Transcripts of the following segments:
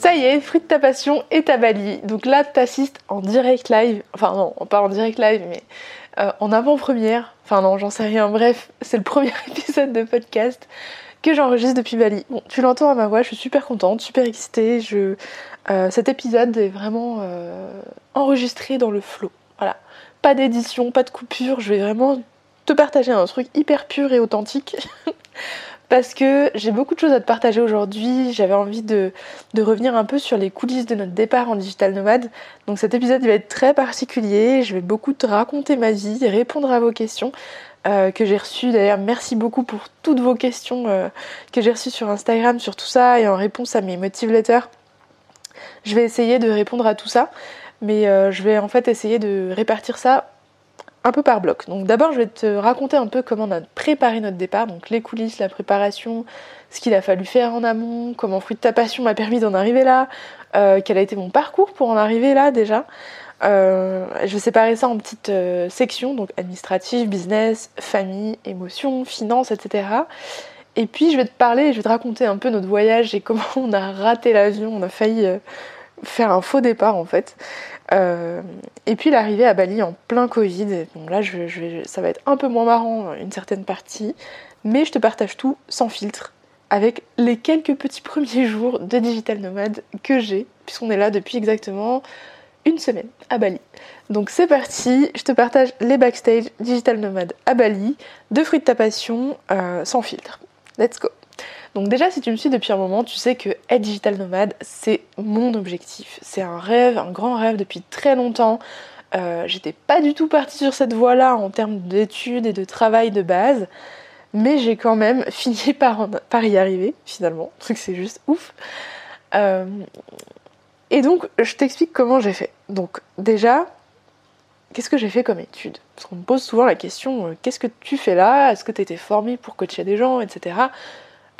Ça y est, fruit de ta passion est à Bali. Donc là, t'assistes en direct live. Enfin non, pas en direct live, mais euh, en avant-première. Enfin non, j'en sais rien. Bref, c'est le premier épisode de podcast que j'enregistre depuis Bali. Bon, tu l'entends à ma voix, je suis super contente, super excitée. Euh, cet épisode est vraiment euh, enregistré dans le flow. Voilà. Pas d'édition, pas de coupure. Je vais vraiment te partager un truc hyper pur et authentique. parce que j'ai beaucoup de choses à te partager aujourd'hui. J'avais envie de, revenir un peu sur les coulisses de notre départ en digital nomade. Donc cet épisode va être très particulier. Je vais beaucoup te raconter ma vie, répondre à vos questions euh, que j'ai reçues. D'ailleurs, merci beaucoup pour toutes vos questions euh, que j'ai reçues sur Instagram, sur tout ça et en réponse à mes motive letters. Je vais essayer de répondre à tout ça, mais euh, je vais en fait essayer de répartir ça un peu par bloc. Donc d'abord je vais te raconter un peu comment on a préparé notre départ, donc les coulisses, la préparation, ce qu'il a fallu faire en amont, comment Fruit de ta passion m'a permis d'en arriver là, euh, quel a été mon parcours pour en arriver là déjà. Euh, je vais séparer ça en petites euh, sections, donc administrative, business, famille, émotion, finance, etc. Et puis je vais te parler, je vais te raconter un peu notre voyage et comment on a raté l'avion, on a failli faire un faux départ en fait. Euh, et puis l'arrivée à Bali en plein Covid. Bon là, ça va être un peu moins marrant une certaine partie, mais je te partage tout sans filtre avec les quelques petits premiers jours de digital nomade que j'ai, puisqu'on est là depuis exactement une semaine à Bali. Donc c'est parti, je te partage les backstage digital nomade à Bali, de fruits de ta passion, euh, sans filtre. Let's go donc déjà, si tu me suis depuis un moment, tu sais que être digital nomade, c'est mon objectif. C'est un rêve, un grand rêve depuis très longtemps. Euh, j'étais pas du tout partie sur cette voie-là en termes d'études et de travail de base, mais j'ai quand même fini par, y arriver finalement. C'est juste ouf. Euh, et donc, je t'explique comment j'ai fait. Donc déjà, qu'est-ce que j'ai fait comme étude? Parce qu'on me pose souvent la question, euh, qu'est-ce que tu fais là? Est-ce que tu étais formé pour coacher des gens, etc.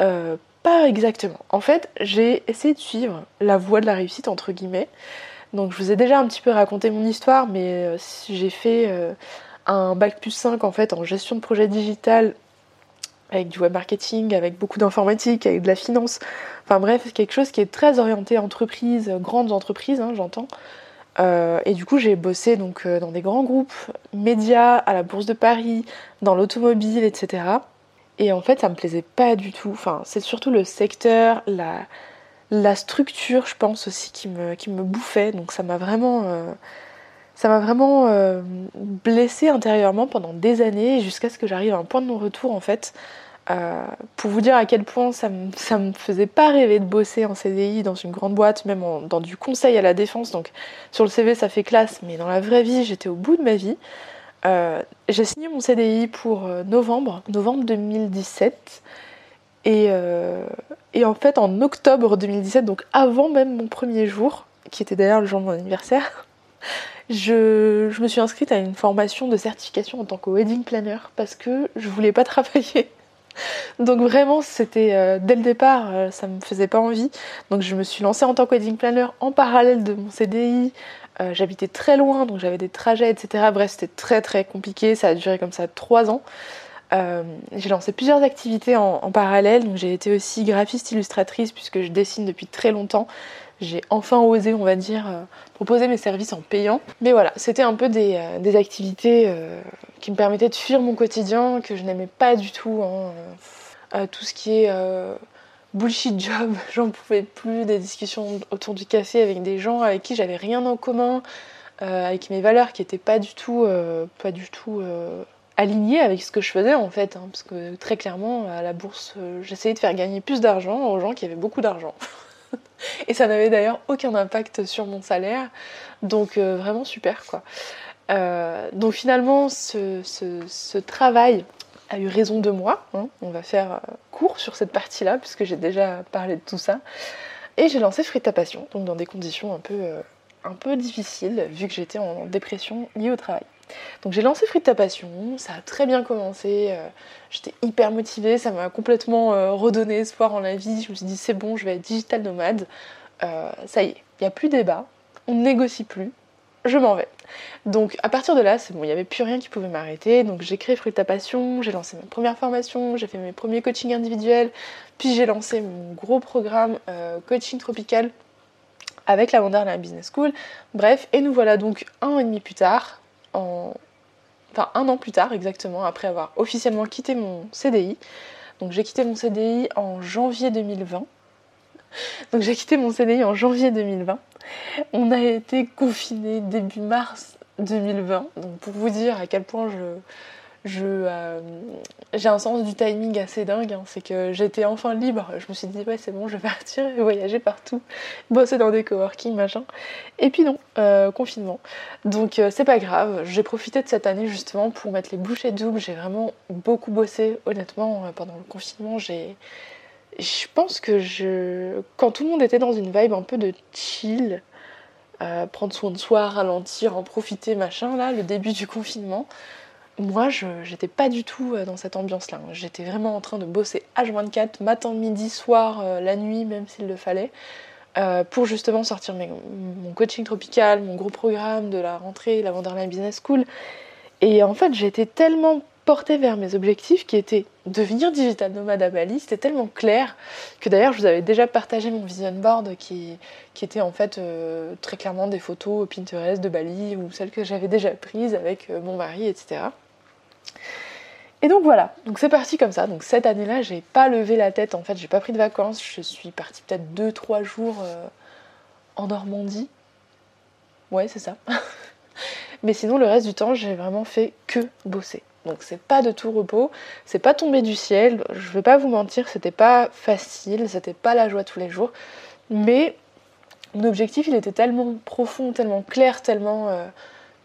Euh, pas exactement. En fait, j'ai essayé de suivre la voie de la réussite, entre guillemets. Donc, je vous ai déjà un petit peu raconté mon histoire, mais euh, j'ai fait euh, un bac plus 5 en fait en gestion de projet digital avec du web marketing, avec beaucoup d'informatique, avec de la finance. Enfin bref, quelque chose qui est très orienté entreprise, grandes entreprises, hein, j'entends. et du coup, j'ai bossé donc dans des grands groupes, médias, à la Bourse de Paris, dans l'automobile, etc. Et en fait, ça me plaisait pas du tout. C'est surtout le secteur, la, la structure, je pense aussi, qui me, bouffait. Donc ça m'a vraiment, euh, vraiment euh, blessée intérieurement pendant des années, jusqu'à ce que j'arrive à un point de non-retour en fait. Euh, pour vous dire à quel point ça me, ça me faisait pas rêver de bosser en CDI dans une grande boîte, même dans du conseil à la défense. Donc sur le CV ça fait classe, mais dans la vraie vie j'étais au bout de ma vie. Euh, j'ai signé mon CDI pour euh, novembre, novembre 2017. Euh, et, en fait, en octobre 2017, donc avant même mon premier jour, qui était d'ailleurs le jour de mon anniversaire, je, me suis inscrite à une formation de certification en tant que wedding planner parce que je voulais pas travailler. Donc vraiment, c'était dès le départ, ça me faisait pas envie. Donc je me suis lancée en tant que wedding planner en parallèle de mon CDI. Euh, j'habitais très loin, donc j'avais des trajets, etc. Bref, c'était très très compliqué. Ça a duré comme ça trois ans. Euh, j'ai lancé plusieurs activités en, parallèle. Donc j'ai été aussi graphiste illustratrice puisque je dessine depuis très longtemps. J'ai enfin osé, on va dire, euh, proposer mes services en payant. Mais voilà, c'était un peu des, activités qui me permettaient de fuir mon quotidien que je n'aimais pas du tout. Hein. tout ce qui est bullshit job, j'en pouvais plus, des discussions autour du café avec des gens avec qui j'avais rien en commun, avec mes valeurs qui n'étaient pas du tout, pas du tout alignées avec ce que je faisais en fait. Hein, parce que très clairement, à la bourse, j'essayais de faire gagner plus d'argent aux gens qui avaient beaucoup d'argent. Et ça n'avait d'ailleurs aucun impact sur mon salaire. Donc vraiment super quoi. donc finalement, ce, travail a eu raison de moi. Hein. On va faire court sur cette partie-là, puisque j'ai déjà parlé de tout ça. Et j'ai lancé Fruit ta passion, donc dans des conditions un peu, euh, un peu difficiles, vu que j'étais en dépression liée au travail. Donc j'ai lancé Fruit ta passion, ça a très bien commencé, euh, j'étais hyper motivée, ça m'a complètement euh, redonné espoir en la vie. Je me suis dit c'est bon, je vais être digital nomade. ça y est, il n'y a plus débat, on ne négocie plus, je m'en vais. Donc à partir de là, c'est bon, il n'y avait plus rien qui pouvait m'arrêter. Donc j'ai créé Fruit ta passion, j'ai lancé ma première formation, j'ai fait mes premiers coachings individuels, puis j'ai lancé mon gros programme euh, coaching tropical avec la Wonderland Business School. Bref, et nous voilà donc un an et demi plus tard, en... enfin un an plus tard exactement, après avoir officiellement quitté mon CDI. Donc j'ai quitté mon CDI en janvier 2020. Donc j'ai quitté mon CDI en janvier 2020. On a été confinés début mars 2020. Donc pour vous dire à quel point euh, j'ai un sens du timing assez dingue. Hein. C'est que j'étais enfin libre. Je me suis dit ouais c'est bon, je vais partir et voyager partout, bosser dans des coworking machin. Et puis non, euh, confinement. Donc euh, c'est pas grave. J'ai profité de cette année justement pour mettre les bouchées doubles. J'ai vraiment beaucoup bossé. Honnêtement pendant le confinement j'ai je pense que je. Quand tout le monde était dans une vibe un peu de chill, euh, prendre soin de soi, ralentir, en profiter, machin, là, le début du confinement, moi, je j'étais pas du tout euh, dans cette ambiance-là. J'étais vraiment en train de bosser H24, matin, midi, soir, euh, la nuit, même s'il le fallait, pour justement sortir mon coaching tropical, mon gros programme de la rentrée, la Wonderland Business School. Et en fait, j'étais tellement porté vers mes objectifs qui étaient devenir digital nomade à Bali. C'était tellement clair que d'ailleurs je vous avais déjà partagé mon vision board qui, qui était en fait euh, très clairement des photos Pinterest de Bali ou celles que j'avais déjà prises avec euh, mon mari, etc. Et donc voilà, donc c'est parti comme ça. Donc cette année-là, j'ai pas levé la tête en fait, j'ai pas pris de vacances. Je suis partie peut-être 2-3 jours euh, en Normandie. Ouais, c'est ça. Mais sinon, le reste du temps, j'ai vraiment fait que bosser. Donc c'est pas de tout repos, c'est pas tombé du ciel, je vais pas vous mentir, c'était pas facile, c'était pas la joie tous les jours, mais mon objectif il était tellement profond, tellement clair, tellement euh,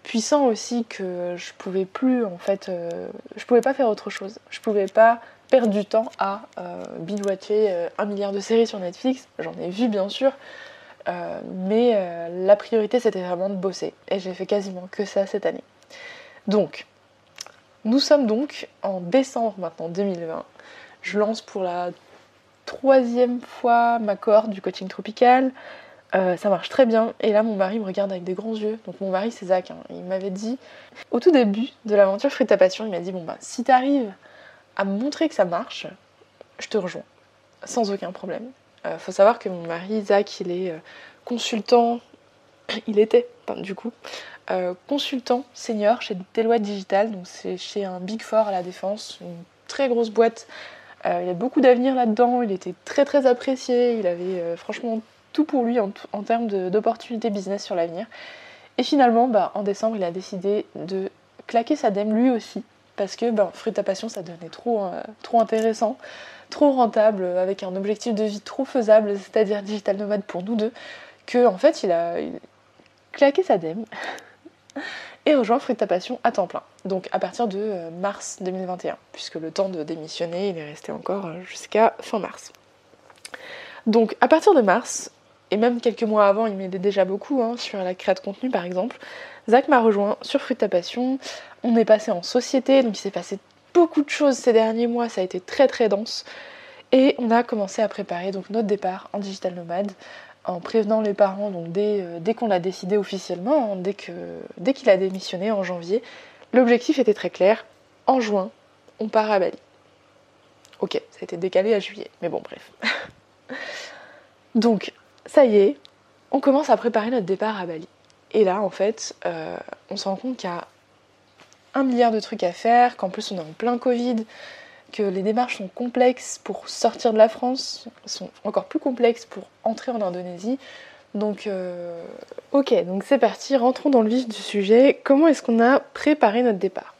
puissant aussi que je pouvais plus en fait, euh, je pouvais pas faire autre chose, je pouvais pas perdre du temps à euh, euh, un milliard de séries sur Netflix, j'en ai vu bien sûr, mais la priorité c'était vraiment de bosser et j'ai fait quasiment que ça cette année. Donc nous sommes donc en décembre maintenant 2020. Je lance pour la troisième fois ma cohorte du coaching tropical. Euh, ça marche très bien. Et là, mon mari me regarde avec des grands yeux. Donc, mon mari, c'est Zach. Hein. Il m'avait dit, au tout début de l'aventure Fruit ta passion, il m'a dit Bon, bah, si t'arrives à me montrer que ça marche, je te rejoins. Sans aucun problème. Euh, faut savoir que mon mari, Zach, il est euh, consultant. Il était, du coup, euh, consultant senior chez Deloitte Digital, donc c'est chez un Big Four à la Défense, une très grosse boîte. Il a beaucoup d'avenir là-dedans, il était très très apprécié, il avait franchement tout pour lui en, termes d'opportunités business sur l'avenir. Et finalement, bah, en décembre, il a décidé de claquer sa dème lui aussi, parce que bah, Fruit à Passion, ça devenait trop, trop intéressant, trop rentable, avec un objectif de vie trop faisable, c'est-à-dire digital nomade pour nous deux, que en fait, il a claqué sa dème. et rejoint Fruit ta passion à temps plein. Donc à partir de euh, mars 2021, puisque le temps de démissionner, il est resté encore euh, jusqu'à fin mars. Donc à partir de mars, et même quelques mois avant, il m'aidait déjà beaucoup hein, sur la création de contenu par exemple, Zach m'a rejoint sur Fruit ta passion. On est passé en société, donc il s'est passé beaucoup de choses ces derniers mois, ça a été très très dense. Et on a commencé à préparer donc notre départ en digital nomade en prévenant les parents, euh, dès qu'on l'a décidé officiellement, hein, dès qu'il dès qu'il a démissionné en janvier, l'objectif était très clair. En juin, on part à Bali. Ok, ça a été décalé à juillet, mais bon, bref. donc, ça y est, on commence à préparer notre départ à Bali. Et là, en fait, euh, on se rend compte qu'il y a un milliard de trucs à faire, qu'en plus on est en plein Covid, que les démarches sont complexes pour sortir de la France, sont encore plus complexes pour entrer en Indonésie. Donc, euh, ok, donc c'est parti, rentrons dans le vif du sujet. Comment est-ce qu'on a préparé notre départ?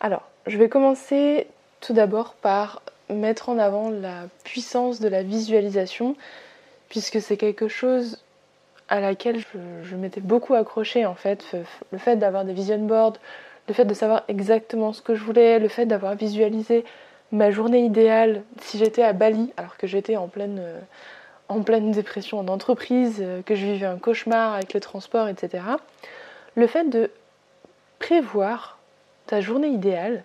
Alors, je vais commencer tout d'abord par mettre en avant la puissance de la visualisation, puisque c'est quelque chose à laquelle je, m'étais beaucoup accrochée en fait. Le fait d'avoir des vision boards, le fait de savoir exactement ce que je voulais, le fait d'avoir visualisé ma journée idéale si j'étais à Bali, alors que j'étais en pleine, euh, dépression en entreprise, euh, que je vivais un cauchemar avec le transport, etc. Le fait de prévoir ta journée idéale,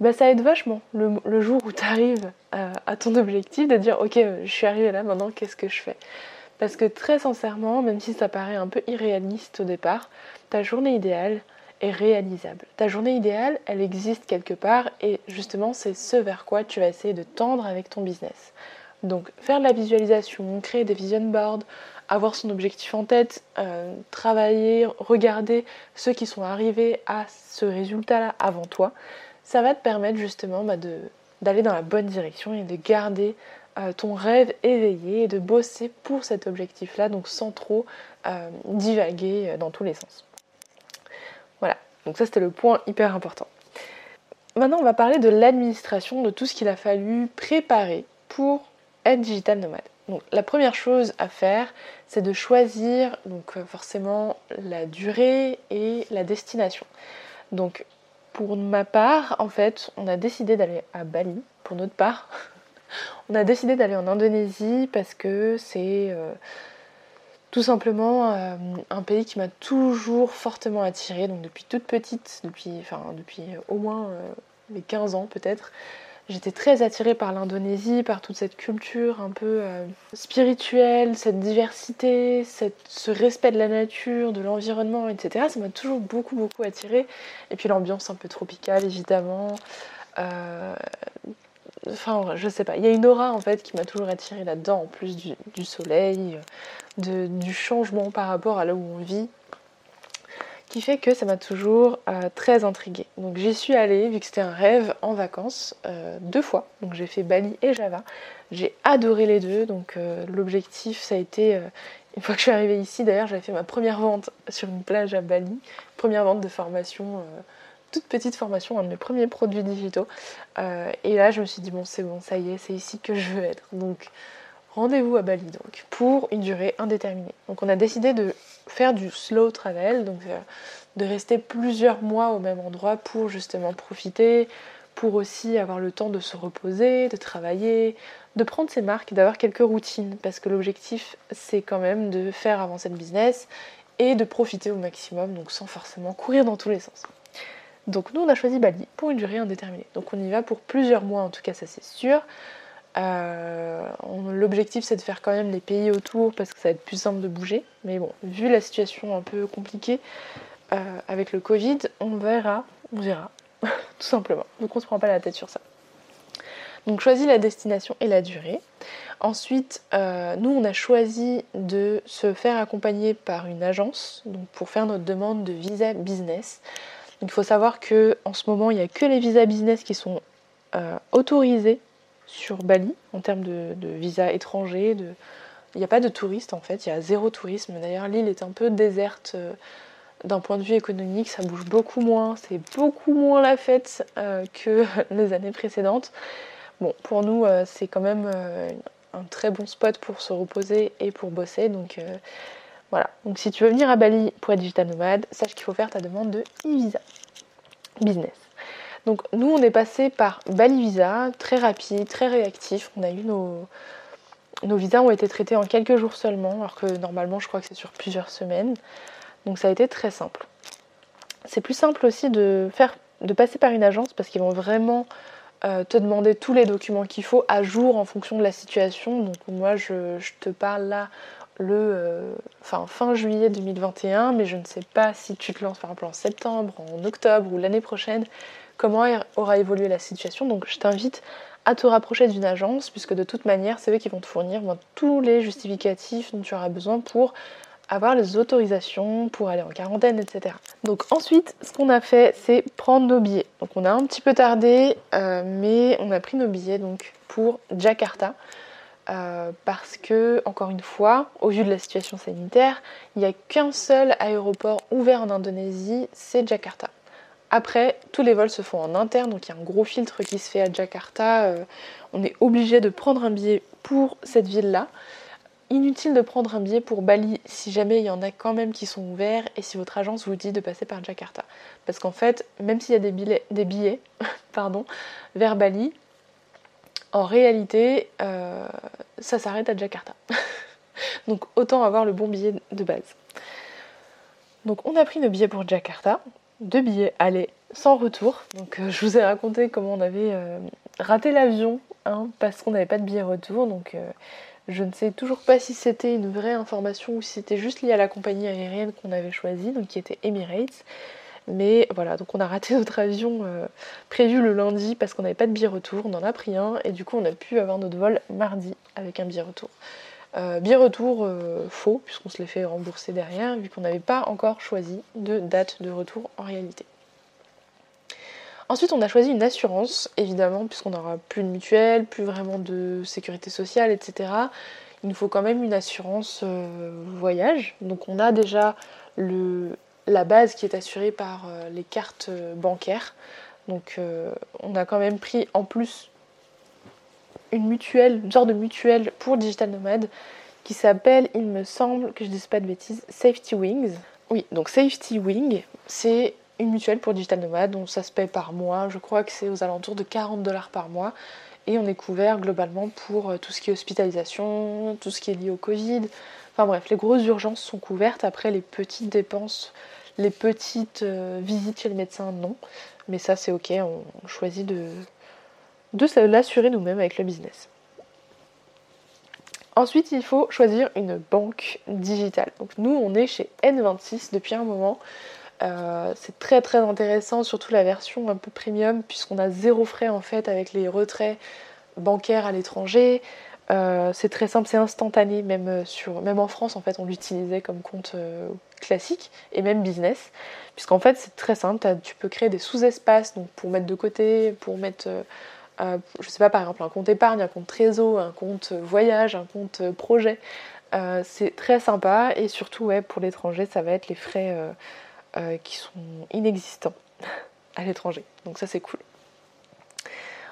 bah, ça aide vachement le, jour où tu arrives à, ton objectif de dire ok je suis arrivée là maintenant qu'est-ce que je fais? Parce que très sincèrement même si ça paraît un peu irréaliste au départ ta journée idéale est réalisable ta journée idéale elle existe quelque part et justement c'est ce vers quoi tu vas essayer de tendre avec ton business donc faire de la visualisation créer des vision boards avoir son objectif en tête, euh, travailler, regarder ceux qui sont arrivés à ce résultat-là avant toi, ça va te permettre justement bah, d'aller dans la bonne direction et de garder euh, ton rêve éveillé et de bosser pour cet objectif-là, donc sans trop euh, divaguer dans tous les sens. Voilà, donc ça c'était le point hyper important. Maintenant on va parler de l'administration, de tout ce qu'il a fallu préparer pour être digital nomade. Donc la première chose à faire, c'est de choisir donc forcément la durée et la destination. Donc pour ma part, en fait, on a décidé d'aller à Bali, pour notre part. on a décidé d'aller en Indonésie parce que c'est euh, tout simplement euh, un pays qui m'a toujours fortement attirée. Donc depuis toute petite, depuis, enfin, depuis au moins euh, les 15 ans peut-être, J'étais très attirée par l'Indonésie, par toute cette culture un peu euh, spirituelle, cette diversité, ce respect de la nature, de l'environnement, etc. Ça m'a toujours beaucoup, beaucoup attirée. Et puis l'ambiance un peu tropicale, évidemment. Euh, enfin, je sais pas. Il y a une aura en fait qui m'a toujours attirée là-dedans, en plus du, soleil, du changement par rapport à là où on vit qui fait que ça m'a toujours euh, très intriguée. Donc j'y suis allée, vu que c'était un rêve, en vacances, euh, deux fois. Donc j'ai fait Bali et Java. J'ai adoré les deux, donc euh, l'objectif ça a été, une fois que je suis arrivée ici, d'ailleurs j'avais fait ma première vente sur une plage à Bali, première vente de formation, toute petite formation, un de mes premiers produits digitaux. et là je me suis dit bon c'est bon, ça y est, c'est ici que je veux être. Donc rendez-vous à Bali donc pour une durée indéterminée. Donc on a décidé de faire du slow travel, donc euh, de rester plusieurs mois au même endroit pour justement profiter, pour aussi avoir le temps de se reposer, de travailler, de prendre ses marques, d'avoir quelques routines, parce que l'objectif c'est quand même de faire avancer le business et de profiter au maximum, donc sans forcément courir dans tous les sens. Donc nous on a choisi Bali pour une durée indéterminée. Donc on y va pour plusieurs mois en tout cas ça c'est sûr. Euh, l'objectif c'est de faire quand même les pays autour parce que ça va être plus simple de bouger. Mais bon, vu la situation un peu compliquée euh, avec le Covid, on verra, on verra, tout simplement. Donc on se prend pas la tête sur ça. Donc choisis la destination et la durée. Ensuite, euh, nous on a choisi de se faire accompagner par une agence pour faire notre demande de visa business. Il faut savoir que en ce moment il n'y a que les visas business qui sont autorisés sur Bali en termes de, visa étranger. De... Il n'y a pas de touristes en fait, il y a zéro tourisme. D'ailleurs, l'île est un peu déserte euh, d'un point de vue économique, ça bouge beaucoup moins, c'est beaucoup moins la fête euh, que les années précédentes. Bon, pour nous, euh, c'est quand même un très bon spot pour se reposer et pour bosser. Donc voilà. Donc si tu veux venir à Bali pour être digital nomade, sache qu'il faut faire ta demande de e-visa business. Donc nous on est passé par Bali Visa, très rapide, très réactif. On a eu nos, nos visas ont été traités en quelques jours seulement, alors que normalement je crois que c'est sur plusieurs semaines. Donc ça a été très simple. C'est plus simple aussi de faire de passer par une agence parce qu'ils vont vraiment euh, te demander tous les documents qu'il faut à jour en fonction de la situation. Donc moi je, te parle là euh, fin juillet 2021, mais je ne sais pas si tu te lances par exemple en septembre, en octobre ou l'année prochaine comment aura évolué la situation. Donc je t'invite à te rapprocher d'une agence, puisque de toute manière, c'est eux qui vont te fournir tous les justificatifs dont tu auras besoin pour avoir les autorisations pour aller en quarantaine, etc. Donc ensuite, ce qu'on a fait, c'est prendre nos billets. Donc on a un petit peu tardé, euh, mais on a pris nos billets donc pour Jakarta. Euh, parce que, encore une fois, au vu de la situation sanitaire, il n'y a qu'un seul aéroport ouvert en Indonésie, c'est Jakarta. Après, tous les vols se font en interne, donc il y a un gros filtre qui se fait à Jakarta. Euh, on est obligé de prendre un billet pour cette ville-là. Inutile de prendre un billet pour Bali si jamais il y en a quand même qui sont ouverts et si votre agence vous dit de passer par Jakarta. Parce qu'en fait, même s'il y a des billets, pardon, vers Bali, en réalité, euh, ça s'arrête à Jakarta. Donc autant avoir le bon billet de base. Donc on a pris nos billets pour Jakarta, deux billets aller sans retour. Donc euh, je vous ai raconté comment on avait euh, raté l'avion hein, parce qu'on n'avait pas de billet retour. Donc je ne sais toujours pas si c'était une vraie information ou si c'était juste lié à la compagnie aérienne qu'on avait choisie, donc qui était Emirates. Mais voilà, donc on a raté notre avion euh, prévu le lundi parce qu'on n'avait pas de billet retour, on en a pris un et du coup on a pu avoir notre vol mardi avec un billet retour. Euh, billet retour euh, faux puisqu'on se l'est fait rembourser derrière vu qu'on n'avait pas encore choisi de date de retour en réalité. Ensuite on a choisi une assurance évidemment puisqu'on n'aura plus de mutuelle, plus vraiment de sécurité sociale, etc. Il nous faut quand même une assurance voyage. Donc on a déjà le, la base qui est assurée par euh, les cartes euh, bancaires. Donc euh, on a quand même pris en plus une mutuelle, une sorte de mutuelle pour Digital Nomad qui s'appelle, il me semble que je dise pas de bêtises, Safety Wings. Oui, donc Safety Wing, c'est une mutuelle pour Digital Nomad, donc ça se paye par mois, je crois que c'est aux alentours de 40 dollars par mois. Et on est couvert globalement pour tout ce qui est hospitalisation, tout ce qui est lié au Covid. Enfin bref, les grosses urgences sont couvertes. Après, les petites dépenses les petites euh, visites chez le médecin, non. Mais ça, c'est ok, on choisit de, de l'assurer nous-mêmes avec le business. Ensuite, il faut choisir une banque digitale. Donc nous, on est chez N26 depuis un moment. Euh, c'est très très intéressant, surtout la version un peu premium, puisqu'on a zéro frais en fait avec les retraits bancaires à l'étranger. Euh, c'est très simple, c'est instantané, même, sur, même en France en fait on l'utilisait comme compte classique et même business, puisqu'en fait c'est très simple, tu peux créer des sous-espaces pour mettre de côté, pour mettre, je sais pas par exemple un compte épargne, un compte trésor, un compte voyage, un compte projet. c'est très sympa et surtout ouais, pour l'étranger ça va être les frais qui sont inexistants à l'étranger, donc ça c'est cool.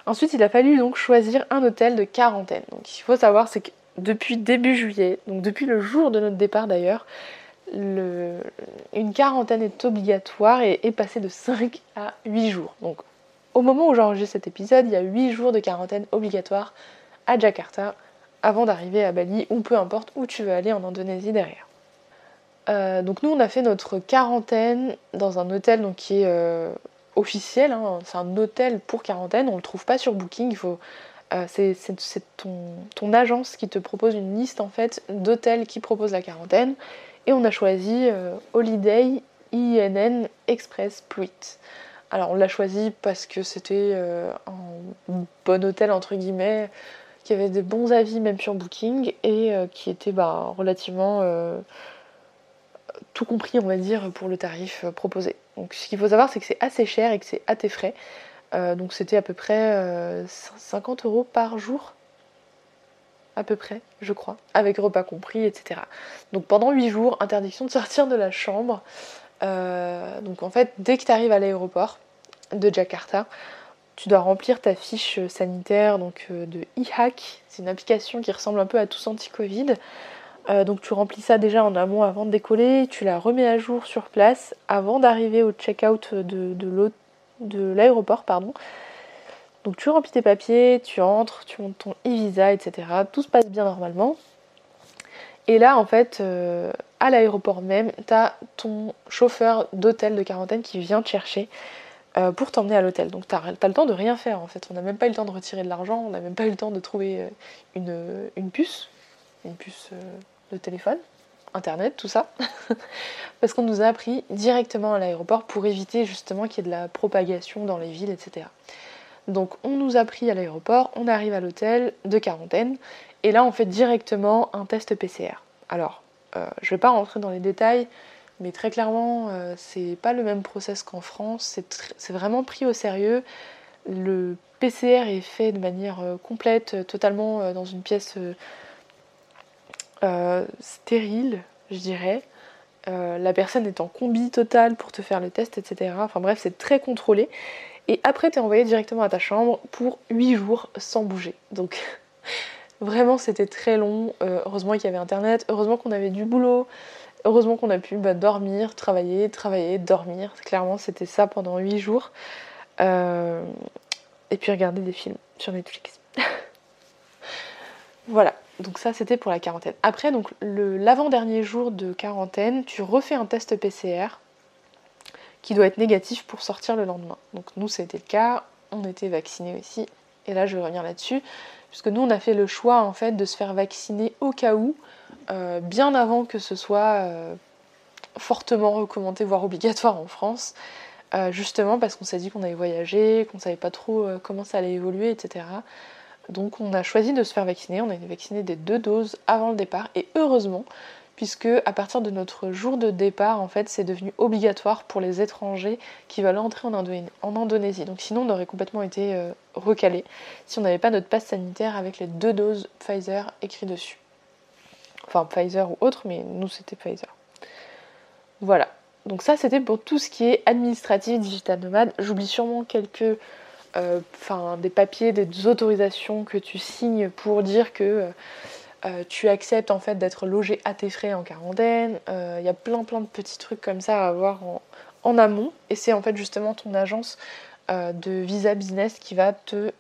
Ensuite, il a fallu donc choisir un hôtel de quarantaine. Donc, il faut savoir, c'est que depuis début juillet, donc depuis le jour de notre départ d'ailleurs, une quarantaine est obligatoire et est passée de 5 à 8 jours. Donc, au moment où j'enregistre cet épisode, il y a 8 jours de quarantaine obligatoire à Jakarta avant d'arriver à Bali ou peu importe où tu veux aller en Indonésie derrière. Euh, donc nous on a fait notre quarantaine dans un hôtel donc, qui est euh, officiel, hein. c'est un hôtel pour quarantaine, on ne le trouve pas sur Booking, euh, c'est, ton, agence qui te propose une liste en fait d'hôtels qui proposent la quarantaine et on a choisi euh, Holiday INN Express Pluit. Alors on l'a choisi parce que c'était euh, un bon hôtel entre guillemets, qui avait des bons avis même sur Booking et qui était bah, relativement tout compris on va dire pour le tarif proposé. Donc ce qu'il faut savoir, c'est que c'est assez cher et que c'est à tes frais. Euh, donc c'était à peu près 50 euh, euros par jour. À peu près, je crois, avec repas compris, etc. Donc pendant 8 jours, interdiction de sortir de la chambre. Euh, donc en fait, dès que tu arrives à l'aéroport de Jakarta, tu dois remplir ta fiche sanitaire donc de e-hack. C'est une application qui ressemble un peu à Tous Anti-Covid. Euh, donc tu remplis ça déjà en amont avant de décoller, tu la remets à jour sur place avant d'arriver au check-out de, de l'aéroport. pardon. Donc tu remplis tes papiers, tu entres, tu montes ton e-visa, etc. Tout se passe bien normalement. Et là, en fait, euh, à l'aéroport même, tu as ton chauffeur d'hôtel de quarantaine qui vient te chercher euh, pour t'emmener à l'hôtel. Donc tu as, le temps de rien faire en fait. On n'a même pas eu le temps de retirer de l'argent, on n'a même pas eu le temps de trouver une, une puce. Une puce de téléphone, internet, tout ça, parce qu'on nous a appris directement à l'aéroport pour éviter justement qu'il y ait de la propagation dans les villes, etc. Donc on nous a pris à l'aéroport, on arrive à l'hôtel de quarantaine, et là on fait directement un test PCR. Alors, euh, je vais pas rentrer dans les détails, mais très clairement, euh, c'est pas le même process qu'en France, c'est vraiment pris au sérieux. Le PCR est fait de manière complète, totalement dans une pièce stérile, je dirais. la personne est en combi total pour te faire le test, etc. Enfin bref, c'est très contrôlé. Et après, tu es envoyé directement à ta chambre pour 8 jours sans bouger. Donc vraiment, c'était très long. heureusement qu'il y avait Internet, heureusement qu'on avait du boulot. Heureusement qu'on a pu bah, dormir, travailler, travailler, dormir. Clairement, c'était ça pendant 8 jours. Euh, et puis regarder des films sur Netflix. voilà, donc ça c'était pour la quarantaine. Après, donc l'avant-dernier jour de quarantaine, tu refais un test PCR qui doit être négatif pour sortir le lendemain. Donc nous c'était le cas, on était vaccinés aussi. Et là je revenir là-dessus, puisque nous on a fait le choix en fait de se faire vacciner au cas où euh, bien avant que ce soit euh, fortement recommandé, voire obligatoire en France, euh, justement parce qu'on s'est dit qu'on allait voyager, qu'on savait pas trop comment ça allait évoluer, etc. Donc on a choisi de se faire vacciner, on a été vacciné des deux doses avant le départ, et heureusement, puisque à partir de notre jour de départ, en fait, c'est devenu obligatoire pour les étrangers qui veulent entrer en, Indonésie. Donc sinon, on aurait complètement été recalé si on n'avait pas notre passe sanitaire avec les deux doses Pfizer écrites dessus. Enfin Pfizer ou autre, mais nous c'était Pfizer. Voilà. Donc ça c'était pour tout ce qui est administratif digital nomade. J'oublie sûrement quelques euh, enfin des papiers, des autorisations que tu signes pour dire que euh, tu acceptes en fait d'être logé à tes frais en quarantaine. Il y a plein plein de petits trucs comme ça à avoir en, amont. Et c'est en fait justement ton agence euh, de visa business qui va te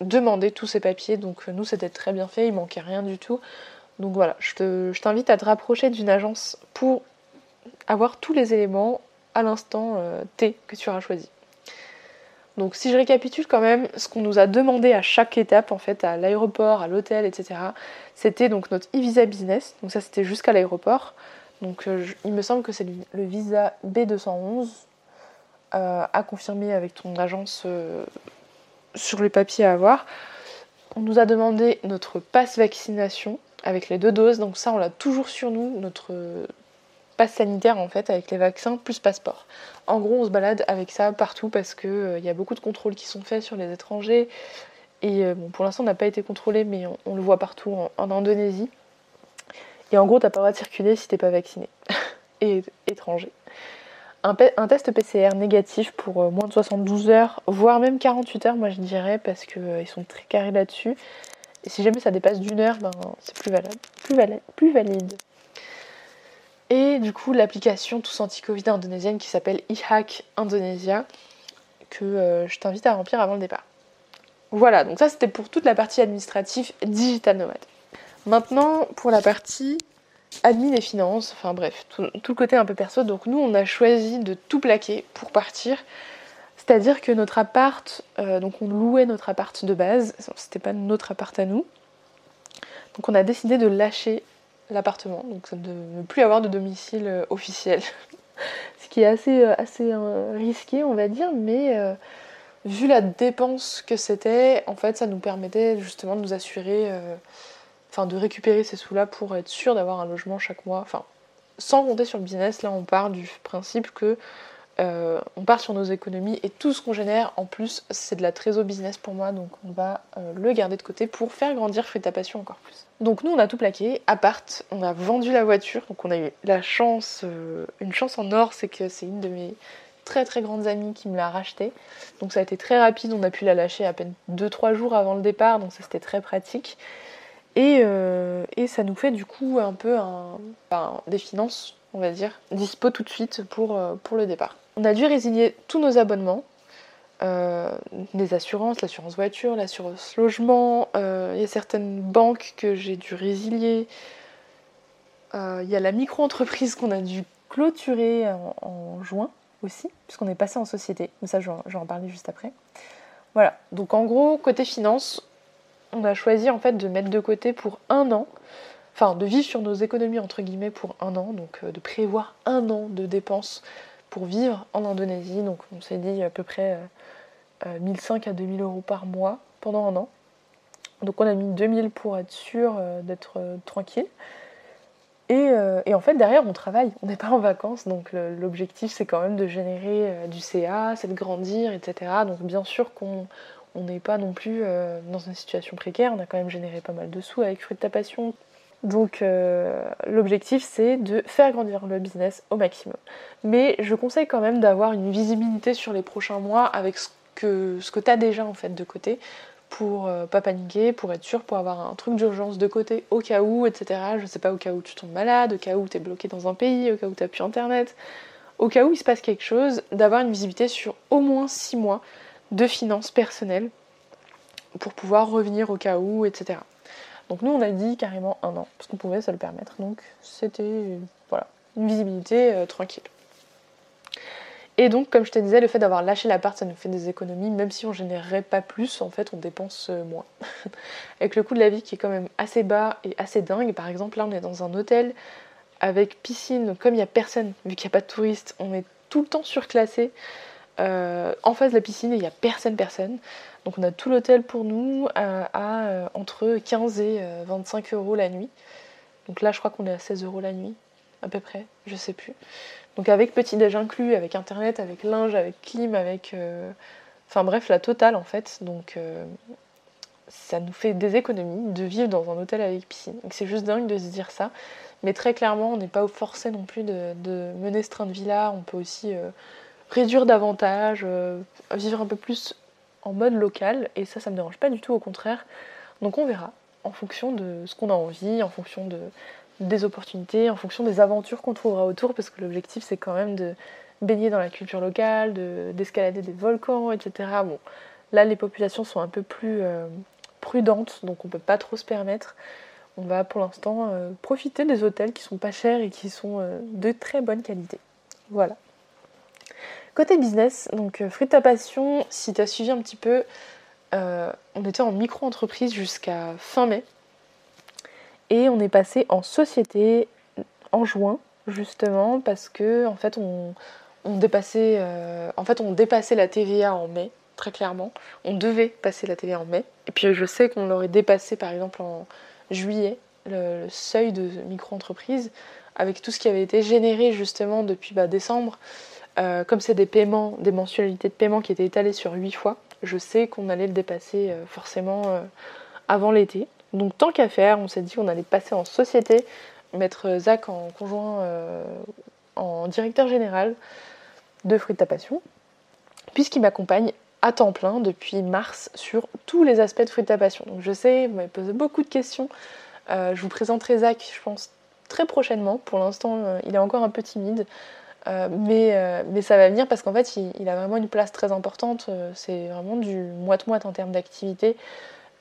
demander tous ces papiers. Donc nous c'était très bien fait, il manquait rien du tout. Donc voilà, je t'invite à te rapprocher d'une agence pour avoir tous les éléments à l'instant euh, T que tu auras choisi. Donc si je récapitule quand même, ce qu'on nous a demandé à chaque étape, en fait, à l'aéroport, à l'hôtel, etc., c'était donc notre e-visa business. Donc ça c'était jusqu'à l'aéroport. Donc euh, il me semble que c'est le, visa B211 euh, à confirmer avec ton agence sur les papiers à avoir. On nous a demandé notre passe vaccination avec les deux doses. Donc ça, on l'a toujours sur nous, notre sanitaire en fait, avec les vaccins plus passeport. En gros, on se balade avec ça partout parce qu'il euh, y a beaucoup de contrôles qui sont faits sur les étrangers. Et euh, bon, pour l'instant, on n'a pas été contrôlé, mais on, le voit partout en, Indonésie. Et en gros, t'as pas le droit de circuler si t'es pas vacciné et étranger. Un, test PCR négatif pour euh, moins de 72 heures, voire même 48 heures, moi je dirais, parce qu'ils sont très carrés là-dessus. Et si jamais ça dépasse d'une heure, ben, c'est plus valable, plus, valide, plus valide. Et du coup, l'application Tous Anti-Covid indonésienne qui s'appelle eHack Indonesia, que euh, je t'invite à remplir avant le départ. Voilà, donc ça c'était pour toute la partie administrative digital nomade. Maintenant, pour la partie admin et finances, enfin bref, tout, tout, le côté un peu perso. Donc nous, on a choisi de tout plaquer pour partir c'est-à-dire que notre appart, euh, donc on louait notre appart de base, c'était pas notre appart à nous. Donc on a décidé de lâcher l'appartement, donc de ne plus avoir de domicile euh, officiel. Ce qui est assez, euh, assez risqué, on va dire, mais vu la dépense que c'était, en fait, ça nous permettait justement de nous assurer, enfin de récupérer ces sous-là pour être sûr d'avoir un logement chaque mois. Enfin, sans compter sur le business, là on part du principe que euh, on part sur nos économies et tout ce qu'on génère en plus c'est de la trésor business pour moi donc on va euh, le garder de côté pour faire grandir Fais ta passion encore plus. Donc nous on a tout plaqué, appart, on a vendu la voiture donc on a eu la chance, euh, une chance en or c'est que c'est une de mes très très grandes amies qui me l'a racheté donc ça a été très rapide, on a pu la lâcher à peine 2-3 jours avant le départ donc ça c'était très pratique. Et, ça nous fait du coup un peu des finances, on va dire, dispo tout de suite pour le départ. On a dû résilier tous nos abonnements, euh, les assurances, l'assurance voiture, l'assurance logement. Euh, il y a certaines banques que j'ai dû résilier. Euh, il y a la micro-entreprise qu'on a dû clôturer en, juin aussi, puisqu'on est passé en société. Mais ça, je vais en parler juste après. Voilà. Donc en gros, côté finance, on a choisi en fait de mettre de côté pour un an, enfin de vivre sur nos économies entre guillemets pour un an, donc de prévoir un an de dépenses pour vivre en Indonésie. Donc on s'est dit à peu près 1500 euh, euh, à 2000 euros par mois pendant un an. Donc on a mis 2000 pour être sûr euh, d'être tranquille. Et, en fait derrière on travaille, on n'est pas en vacances, donc l'objectif c'est quand même de générer du CA, c'est de grandir, etc. Donc bien sûr qu'on On n'est pas non plus dans une situation précaire, on a quand même généré pas mal de sous avec Fruit de ta Passion. Donc l'objectif c'est de faire grandir le business au maximum. Mais je conseille quand même d'avoir une visibilité sur les prochains mois avec ce que, ce que tu as déjà en fait de côté pour euh, pas paniquer, pour être sûr, pour avoir un truc d'urgence de côté au cas où, etc. Je sais pas, au cas où tu tombes malade, au cas où tu es bloqué dans un pays, au cas où tu plus internet, au cas où il se passe quelque chose, d'avoir une visibilité sur au moins 6 mois de finances personnelles pour pouvoir revenir au cas où, etc. Donc nous on a dit carrément un an, parce qu'on pouvait se le permettre, donc c'était voilà, une visibilité euh, tranquille. Et donc, comme je te disais, le fait d'avoir lâché l'appart, ça nous fait des économies, même si on générerait pas plus, en fait, on dépense euh, moins. avec le coût de la vie qui est quand même assez bas et assez dingue. Par exemple, là, on est dans un hôtel avec piscine, comme il n'y a personne, vu qu'il n'y a pas de touristes, on est tout le temps surclassé. Euh, en face de la piscine, il n'y a personne, personne. Donc on a tout l'hôtel pour nous euh, à entre 15 et 25 euros la nuit. Donc là, je crois qu'on est à 16 euros la nuit, à peu près, je sais plus. Donc avec petit déj inclus, avec internet, avec linge, avec clim, avec... Euh, enfin bref, la totale en fait. Donc euh, ça nous fait des économies de vivre dans un hôtel avec piscine. Donc c'est juste dingue de se dire ça. Mais très clairement, on n'est pas forcé non plus de, mener ce train de vie-là. On peut aussi euh, réduire davantage, vivre un peu plus en mode local. Et ça, ça me dérange pas du tout, au contraire. Donc on verra en fonction de ce qu'on a envie, en fonction de, des opportunités, en fonction des aventures qu'on trouvera autour, parce que l'objectif c'est quand même de baigner dans la culture locale, d'escalader des volcans, etc. Bon, là les populations sont un peu plus euh, prudentes, donc on peut pas trop se permettre. On va pour l'instant euh, profiter des hôtels qui sont pas chers et qui sont euh, de très bonne qualité. Voilà. Côté business, donc Fruit ta passion, si tu as suivi un petit peu, on était en micro-entreprise jusqu'à fin mai, et on est passé en société en juin, justement, parce que en fait on, dépassait, euh, en fait on dépassait la TVA en mai, très clairement. On devait passer la TVA en mai. Et puis je sais qu'on l'aurait dépassé par exemple en juillet, le, seuil de micro-entreprise, avec tout ce qui avait été généré justement depuis bah, décembre. Euh, comme c'est des paiements, des mensualités de paiement qui étaient étalées sur 8 fois, je sais qu'on allait le dépasser euh, forcément avant l'été. Donc tant qu'à faire, on s'est dit qu'on allait passer en société, mettre Zach en conjoint, euh, en directeur général de Fruit de ta Passion, puisqu'il m'accompagne à temps plein depuis mars sur tous les aspects de Fruit de ta Passion. Donc je sais, vous m'avez posé beaucoup de questions. Euh, je vous présenterai Zach, je pense, très prochainement. Pour l'instant, euh, il est encore un peu timide. Mais, mais, ça va venir parce qu'en fait il, a vraiment une place très importante, c'est vraiment du moite-moite en termes d'activité.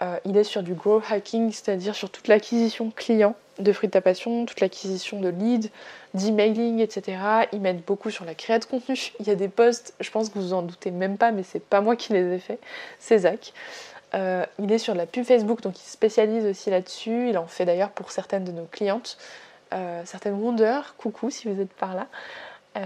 Euh, il est sur du grow hacking, c'est-à-dire sur toute l'acquisition client de Fruit de ta Passion, toute l'acquisition de leads, d'emailing, etc. Il m'aide beaucoup sur la création de contenu. Il y a des posts, je pense que vous en doutez même pas, mais c'est pas moi qui les ai faits, c'est Zach. Euh, il est sur la pub Facebook, donc il se spécialise aussi là-dessus. Il en fait d'ailleurs pour certaines de nos clientes, euh, certaines Wonder, coucou si vous êtes par là.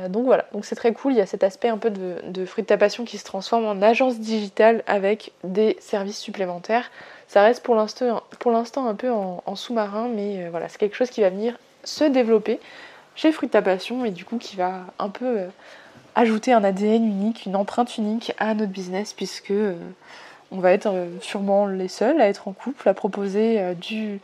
Donc voilà, donc c'est très cool, il y a cet aspect un peu de, fruit de ta passion qui se transforme en agence digitale avec des services supplémentaires. Ça reste pour l'instant un peu en, sous-marin, mais euh, voilà, c'est quelque chose qui va venir se développer chez Fruit de ta Passion et du coup qui va un peu euh, ajouter un ADN unique, une empreinte unique à notre business puisque euh, on va être sûrement les seuls à être en couple, à proposer du,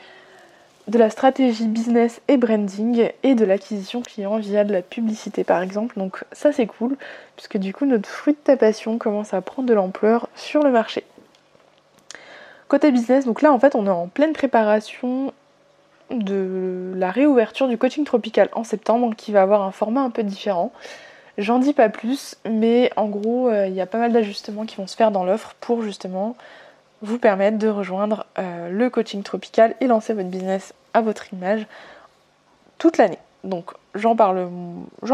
de la stratégie business et branding et de l'acquisition client via de la publicité par exemple. Donc ça c'est cool puisque du coup notre fruit de ta passion commence à prendre de l'ampleur sur le marché. Côté business, donc là en fait on est en pleine préparation de la réouverture du coaching tropical en septembre qui va avoir un format un peu différent. J'en dis pas plus, mais en gros euh, il y a pas mal d'ajustements qui vont se faire dans l'offre pour justement vous permettre de rejoindre euh, le coaching tropical et lancer votre business à votre image toute l'année. Donc j'en parle,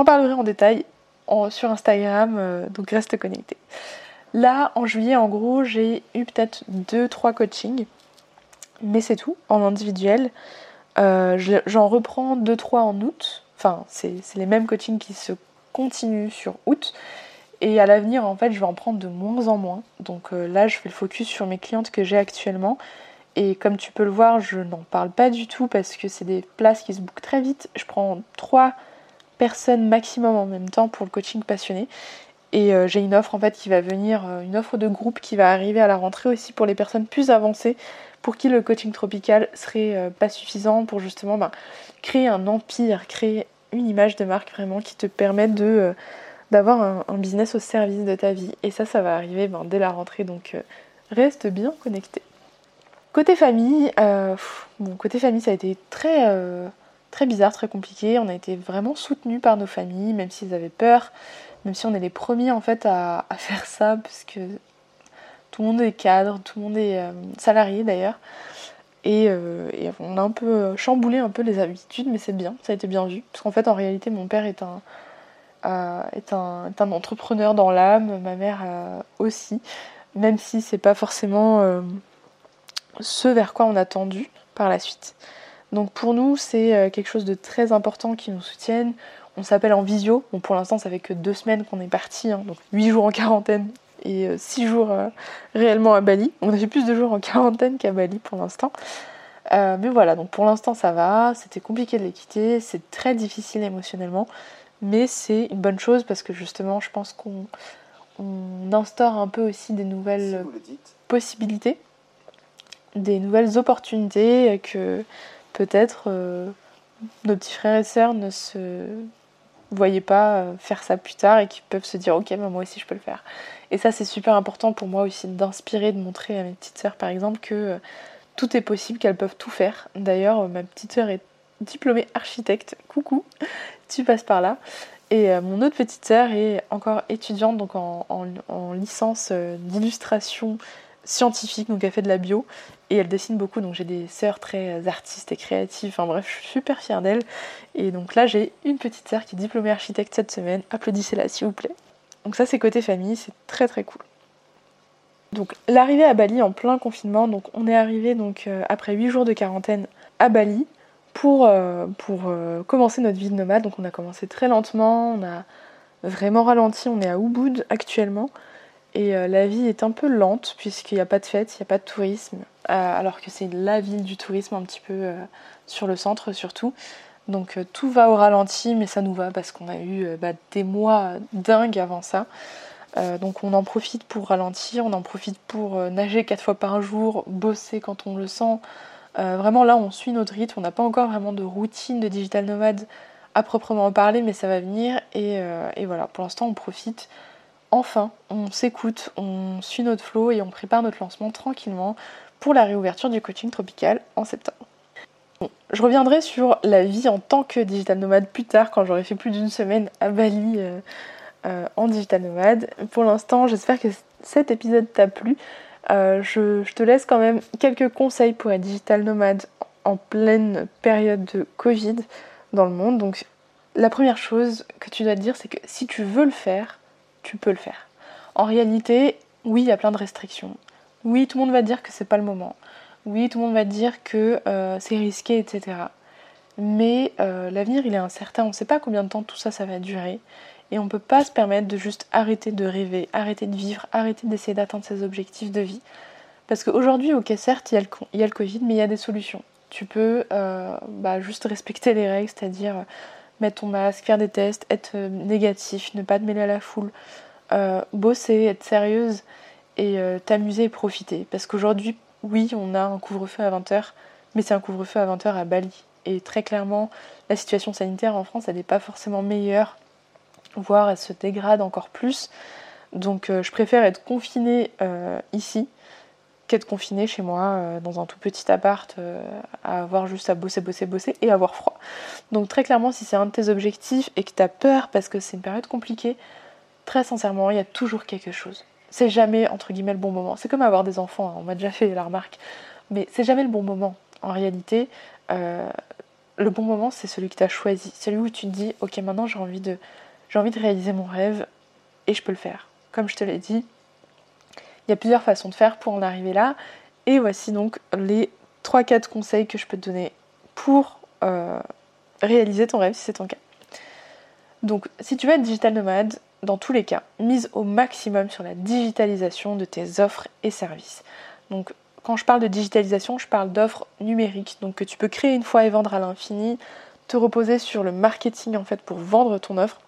parlerai en détail sur Instagram, euh, donc reste connecté. Là, en juillet, en gros, j'ai eu peut-être 2-3 coachings, mais c'est tout, en individuel. Euh, j'en reprends 2-3 en août, enfin, c'est les mêmes coachings qui se continuent sur août. Et à l'avenir, en fait, je vais en prendre de moins en moins. Donc euh, là, je fais le focus sur mes clientes que j'ai actuellement. Et comme tu peux le voir, je n'en parle pas du tout parce que c'est des places qui se bookent très vite. Je prends 3 personnes maximum en même temps pour le coaching passionné. Et j'ai une offre en fait qui va venir, une offre de groupe qui va arriver à la rentrée aussi pour les personnes plus avancées, pour qui le coaching tropical serait pas suffisant pour justement ben, créer un empire, créer une image de marque vraiment qui te permette de d'avoir un, business au service de ta vie. Et ça, ça va arriver ben, dès la rentrée, donc reste bien connecté. Côté famille, euh, côté famille, ça a été très, euh, très bizarre, très compliqué. On a été vraiment soutenus par nos familles, même s'ils avaient peur, même si on est les premiers en fait à, faire ça, parce que tout le monde est cadre, tout le monde est euh, salarié d'ailleurs. Et, on a un peu chamboulé un peu les habitudes, mais c'est bien, ça a été bien vu. Parce qu'en fait, en réalité, mon père est un, est un, est un entrepreneur dans l'âme, ma mère aussi, même si c'est pas forcément ce vers quoi on a tendu par la suite. Donc pour nous, c'est euh, quelque chose de très important qui nous soutienne. On s'appelle en visio. Bon, pour l'instant, ça fait que deux semaines qu'on est parti, hein. donc huit jours en quarantaine et euh, six jours euh, réellement à Bali. On a fait plus de jours en quarantaine qu'à Bali pour l'instant. mais voilà, donc pour l'instant ça va. C'était compliqué de les quitter, c'est très difficile émotionnellement, mais c'est une bonne chose parce que justement, je pense qu'on instaure un peu aussi des nouvelles possibilités des nouvelles opportunités que peut-être euh, nos petits frères et sœurs ne se voyaient pas euh, faire ça plus tard et qui peuvent se dire ok moi aussi je peux le faire. Et ça c'est super important pour moi aussi d'inspirer, de montrer à mes petites sœurs par exemple que euh, tout est possible, qu'elles peuvent tout faire. D'ailleurs ma petite sœur est diplômée architecte, coucou, tu passes par là. Et mon autre petite sœur est encore étudiante donc en, en licence d'illustration scientifique, donc elle fait de la bio et elle dessine beaucoup. Donc j'ai des sœurs très artistes et créatives. Enfin bref, je suis super fière d'elle. Et donc là, j'ai une petite sœur qui est diplômée architecte cette semaine. Applaudissez-la s'il vous plaît. Donc ça, c'est côté famille, c'est très très cool. Donc l'arrivée à Bali en plein confinement. Donc on est arrivé donc euh, après 8 jours de quarantaine à Bali pour, euh, pour euh, commencer notre vie de nomade. Donc on a commencé très lentement, on a vraiment ralenti. On est à Ubud actuellement. Et euh, la vie est un peu lente puisqu'il n'y a pas de fête, il n'y a pas de tourisme, euh, alors que c'est la ville du tourisme un petit peu euh, sur le centre surtout. Donc tout va au ralenti, mais ça nous va parce qu'on a eu bah, des mois dingues avant ça. donc on en profite pour ralentir, on en profite pour nager quatre fois par jour, bosser quand on le sent. vraiment là on suit notre rythme, on n'a pas encore vraiment de routine de digital nomade à proprement parler, mais ça va venir. et voilà, pour l'instant on profite enfin, on s'écoute, on suit notre flow et on prépare notre lancement tranquillement pour la réouverture du coaching tropical en septembre. je reviendrai sur la vie en tant que digital nomade plus tard quand j'aurai fait plus d'une semaine à Bali euh, euh, en digital nomade. Pour l'instant, j'espère que cet épisode t'a plu. Euh, je, je, te laisse quand même quelques conseils pour être digital nomade en pleine période de Covid dans le monde. Donc la première chose que tu dois te dire, c'est que si tu veux le faire, tu peux le faire. En réalité, oui, il y a plein de restrictions. Oui, tout le monde va dire que c'est pas le moment. Oui, tout le monde va dire que euh, c'est risqué, etc. Mais euh, l'avenir, il est incertain. On ne sait pas combien de temps tout ça, ça va durer. Et on ne peut pas se permettre de juste arrêter de rêver, arrêter de vivre, arrêter d'essayer d'atteindre ses objectifs de vie. Parce qu'aujourd'hui, ok, certes, il y, a le, il y, a le, Covid, mais il y a des solutions. Tu peux euh, bah, juste respecter les règles, c'est-à-dire mettre ton masque, faire des tests, être euh, négatif, ne pas te mêler à la foule, euh, bosser, être sérieuse et euh, t'amuser et profiter. Parce qu'aujourd'hui, oui, on a un couvre-feu à 20h, mais c'est un couvre-feu à 20h à Bali. Et très clairement, la situation sanitaire en France, elle n'est pas forcément meilleure, voire elle se dégrade encore plus. Donc je préfère être confinée ici qu'être confiné chez moi euh, dans un tout petit appart euh, à avoir juste à bosser, bosser, bosser et avoir froid. Donc très clairement, si c'est un de tes objectifs et que tu as peur parce que c'est une période compliquée, très sincèrement, il y a toujours quelque chose. C'est jamais entre guillemets le bon moment. C'est comme avoir des enfants, hein, on m'a déjà fait la remarque, mais c'est jamais le bon moment. En réalité, euh, le bon moment, c'est celui que tu as choisi, celui où tu te dis, ok, maintenant j'ai envie de, j'ai envie de réaliser mon rêve et je peux le faire. Comme je te l'ai dit, il y a plusieurs façons de faire pour en arriver là. Et voici donc les 3-4 conseils que je peux te donner pour euh, réaliser ton rêve si c'est ton cas. Donc si tu veux être digital nomade, dans tous les cas, mise au maximum sur la digitalisation de tes offres et services. Donc quand je parle de digitalisation, je parle d'offres numériques, donc que tu peux créer une fois et vendre à l'infini, te reposer sur le marketing en fait pour vendre ton offre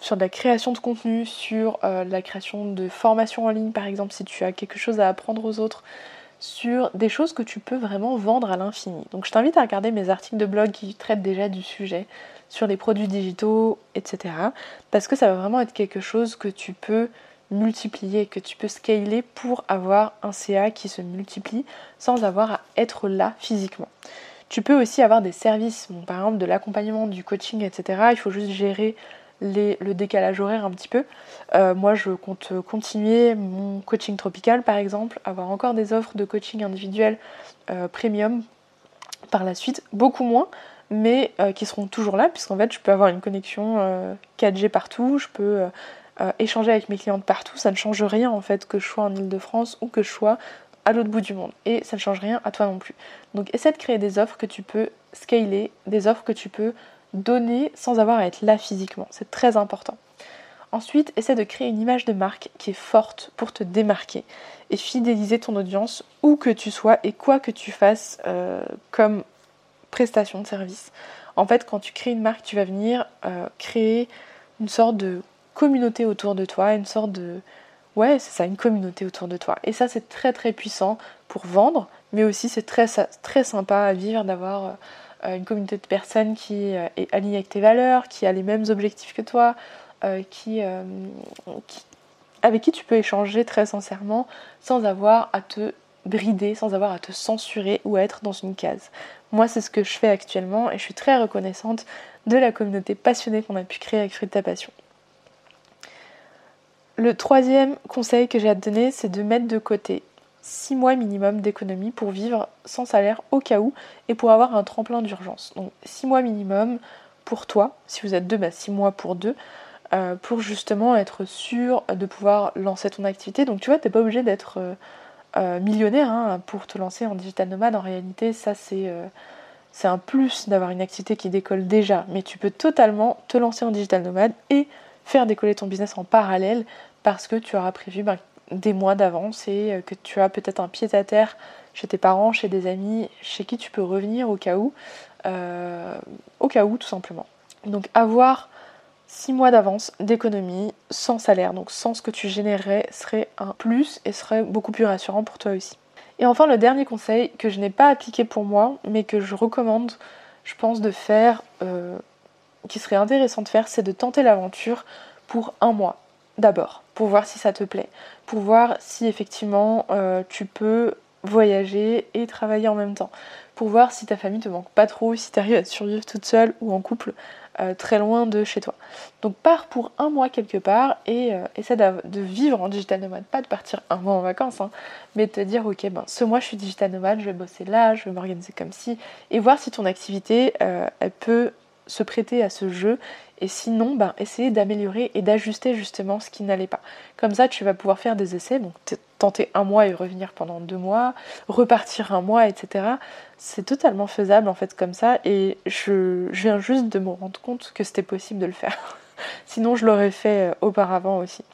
sur de la création de contenu, sur la création de formations en ligne par exemple si tu as quelque chose à apprendre aux autres, sur des choses que tu peux vraiment vendre à l'infini. Donc je t'invite à regarder mes articles de blog qui traitent déjà du sujet sur les produits digitaux, etc. Parce que ça va vraiment être quelque chose que tu peux multiplier, que tu peux scaler pour avoir un CA qui se multiplie sans avoir à être là physiquement. Tu peux aussi avoir des services, par exemple de l'accompagnement, du coaching, etc. Il faut juste gérer le décalage horaire un petit peu. Euh, moi, je compte continuer mon coaching tropical, par exemple, avoir encore des offres de coaching individuel euh, premium par la suite, beaucoup moins, mais euh, qui seront toujours là, puisqu'en fait, je peux avoir une connexion 4G partout, je peux échanger avec mes clientes partout, ça ne change rien en fait que je sois en Ile-de-France ou que je sois à l'autre bout du monde. Et ça ne change rien à toi non plus. Donc essaie de créer des offres que tu peux scaler, des offres que tu peux donner sans avoir à être là physiquement. C'est très important. Ensuite, essaie de créer une image de marque qui est forte pour te démarquer et fidéliser ton audience où que tu sois et quoi que tu fasses euh, comme prestation de service. En fait, quand tu crées une marque, tu vas venir euh, créer une sorte de communauté autour de toi, une sorte de... Ouais, c'est ça, une communauté autour de toi. Et ça, c'est très très puissant pour vendre, mais aussi c'est très, très sympa à vivre d'avoir euh, une communauté de personnes qui euh, est alignée avec tes valeurs, qui a les mêmes objectifs que toi, euh, avec qui tu peux échanger très sincèrement sans avoir à te brider, sans avoir à te censurer ou à être dans une case. Moi, c'est ce que je fais actuellement et je suis très reconnaissante de la communauté passionnée qu'on a pu créer avec Fruit de ta passion. Le troisième conseil que j'ai à te donner, c'est de mettre de côté 6 mois minimum d'économie pour vivre sans salaire au cas où et pour avoir un tremplin d'urgence. Donc 6 mois minimum pour toi, si vous êtes deux, bah 6 mois pour deux, euh, pour justement être sûr de pouvoir lancer ton activité. Donc tu vois, t'es pas obligé d'être euh, euh, millionnaire hein, pour te lancer en digital nomade. En réalité, ça c'est un plus d'avoir une activité qui décolle déjà, mais tu peux totalement te lancer en digital nomade et faire décoller ton business en parallèle parce que tu auras prévu ben, des mois d'avance et euh, que tu as peut-être un pied à terre chez tes parents, chez des amis, chez qui tu peux revenir au cas où, euh, au cas où tout simplement. Donc avoir 6 mois d'avance d'économie sans salaire, donc sans ce que tu générerais, serait un plus et serait beaucoup plus rassurant pour toi aussi. Et enfin le dernier conseil que je n'ai pas appliqué pour moi, mais que je recommande, je pense, de faire, euh, qui serait intéressant de faire, c'est de tenter l'aventure pour un mois d'abord, pour voir si ça te plaît, pour voir si effectivement euh, tu peux voyager et travailler en même temps, pour voir si ta famille te manque pas trop, si tu arrives à survivre toute seule ou en couple euh, très loin de chez toi. Donc pars pour un mois quelque part et euh, essaie de vivre en digital nomade, pas de partir un mois en vacances, hein, mais de te dire ok ben ce mois je suis digital nomade, je vais bosser là, je vais m'organiser comme ci, et voir si ton activité elle peut se prêter à ce jeu et sinon ben, essayer d'améliorer et d'ajuster justement ce qui n'allait pas. Comme ça tu vas pouvoir faire des essais, donc tenter un mois et revenir pendant deux mois, repartir un mois, etc. C'est totalement faisable en fait comme ça et je, viens juste de me rendre compte que c'était possible de le faire. sinon je l'aurais fait euh, auparavant aussi.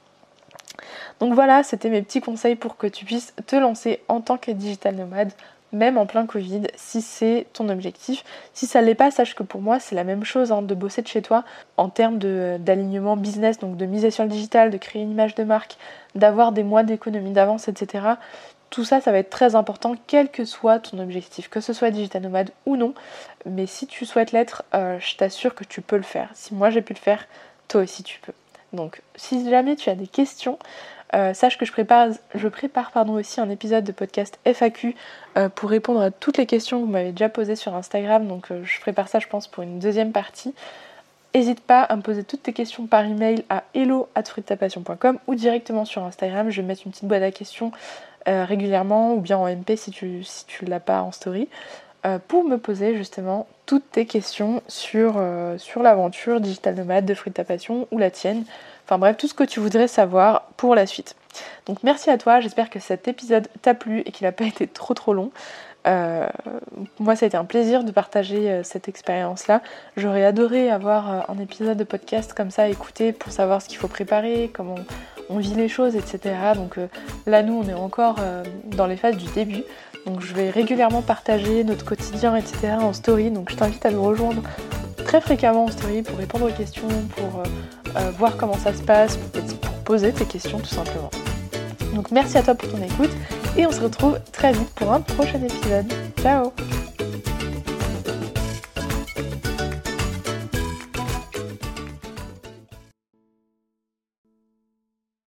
Donc voilà, c'était mes petits conseils pour que tu puisses te lancer en tant que digital nomade même en plein Covid, si c'est ton objectif. Si ça ne l'est pas, sache que pour moi, c'est la même chose hein, de bosser de chez toi en termes d'alignement business, donc de miser sur le digital, de créer une image de marque, d'avoir des mois d'économie d'avance, etc. Tout ça, ça va être très important, quel que soit ton objectif, que ce soit digital nomade ou non. Mais si tu souhaites l'être, euh, je t'assure que tu peux le faire. Si moi j'ai pu le faire, toi aussi tu peux. Donc, si jamais tu as des questions, euh, sache que je prépare, je prépare aussi un épisode de podcast FAQ euh, pour répondre à toutes les questions que vous m'avez déjà posées sur Instagram. Donc euh, je prépare ça je pense pour une deuxième partie. N'hésite pas à me poser toutes tes questions par email à hello.fruitapassion.com ou directement sur Instagram. Je vais mettre une petite boîte à questions régulièrement ou bien en MP si tu ne si l'as pas en story. pour me poser justement toutes tes questions sur, l'aventure digital nomade de Fruit ta Passion ou la tienne. Enfin bref, tout ce que tu voudrais savoir pour la suite. Donc merci à toi, j'espère que cet épisode t'a plu et qu'il n'a pas été trop trop long. Euh, moi, ça a été un plaisir de partager euh, cette expérience-là. J'aurais adoré avoir euh, un épisode de podcast comme ça à écouter pour savoir ce qu'il faut préparer, comment on, vit les choses, etc. Donc là, nous, on est encore dans les phases du début. Donc je vais régulièrement partager notre quotidien, etc. en story. Donc je t'invite à nous rejoindre très fréquemment en story pour répondre aux questions, pour euh, voir comment ça se passe, pour poser tes questions tout simplement. Donc merci à toi pour ton écoute et on se retrouve très vite pour un prochain épisode. Ciao